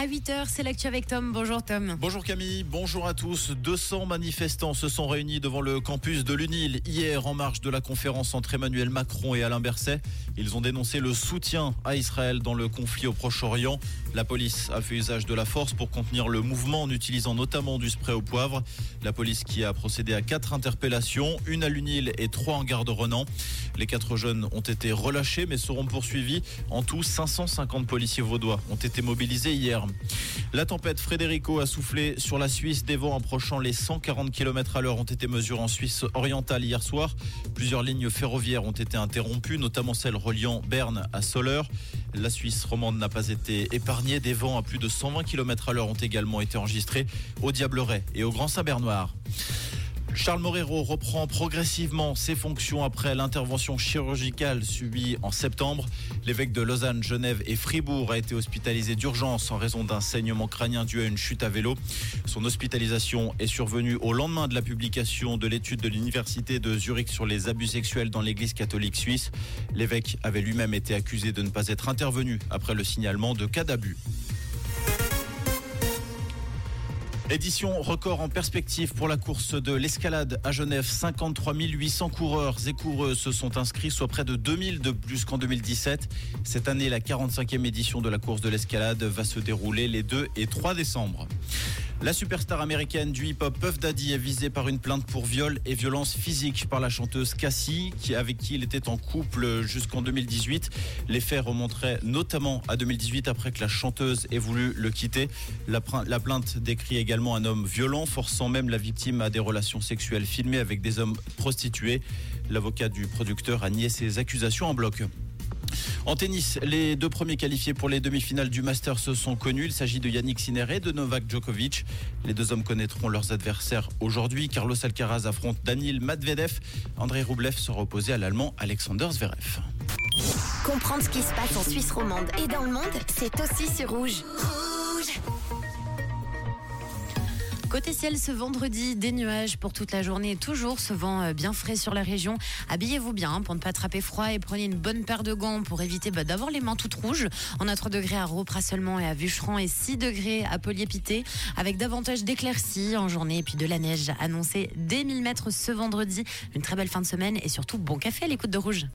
À 8h, c'est l'actu avec Tom. Bonjour Tom. Bonjour Camille, bonjour à tous. 200 manifestants se sont réunis devant le campus de l'UNIL hier en marge de la conférence entre Emmanuel Macron et Alain Berset. Ils ont dénoncé le soutien à Israël dans le conflit au Proche-Orient. La police a fait usage de la force pour contenir le mouvement en utilisant notamment du spray au poivre. La police qui a procédé à quatre interpellations, une à l'UNIL et trois en garde Renan. Les quatre jeunes ont été relâchés mais seront poursuivis. En tout, 550 policiers vaudois ont été mobilisés hier. La tempête Frédérico a soufflé sur la Suisse. Des vents approchant les 140 km à l'heure ont été mesurés en Suisse orientale hier soir. Plusieurs lignes ferroviaires ont été interrompues, notamment celle reliant Berne à Soleure. La Suisse romande n'a pas été épargnée. Des vents à plus de 120 km à l'heure ont également été enregistrés au Diableret et au Grand Saint-Bernard. Charles Morero reprend progressivement ses fonctions après l'intervention chirurgicale subie en septembre. L'évêque de Lausanne, Genève et Fribourg a été hospitalisé d'urgence en raison d'un saignement crânien dû à une chute à vélo. Son hospitalisation est survenue au lendemain de la publication de l'étude de l'université de Zurich sur les abus sexuels dans l'église catholique suisse. L'évêque avait lui-même été accusé de ne pas être intervenu après le signalement de cas d'abus. Édition record en perspective pour la course de l'escalade à Genève. 53 800 coureurs et coureuses se sont inscrits, soit près de 2000 de plus qu'en 2017. Cette année, la 45e édition de la course de l'escalade va se dérouler les 2 et 3 décembre. La superstar américaine du hip-hop Puff Daddy est visée par une plainte pour viol et violence physique par la chanteuse Cassie, avec qui il était en couple jusqu'en 2018. Les faits remonteraient notamment à 2018 après que la chanteuse ait voulu le quitter. La, la plainte décrit également un homme violent, forçant même la victime à des relations sexuelles filmées avec des hommes prostitués. L'avocat du producteur a nié ces accusations en bloc. En tennis, les deux premiers qualifiés pour les demi-finales du Masters se sont connus. Il s'agit de Yannick Sinner et de Novak Djokovic. Les deux hommes connaîtront leurs adversaires aujourd'hui. Carlos Alcaraz affronte Daniil Medvedev. André Roublev sera opposé à l'Allemand Alexander Zverev. Comprendre ce qui se passe en Suisse romande et dans le monde, c'est aussi sur. Rouge Côté ciel, ce vendredi, des nuages pour toute la journée. Toujours ce vent euh, bien frais sur la région. Habillez-vous bien pour ne pas attraper froid et prenez une bonne paire de gants pour éviter bah, d'avoir les mains toutes rouges. On a 3 degrés à Ropra seulement et à Vucheran et 6 degrés à Poliépité avec davantage d'éclaircies en journée et puis de la neige annoncée dès 1000 mètres ce vendredi. Une très belle fin de semaine et surtout bon café à l'écoute de Rouge.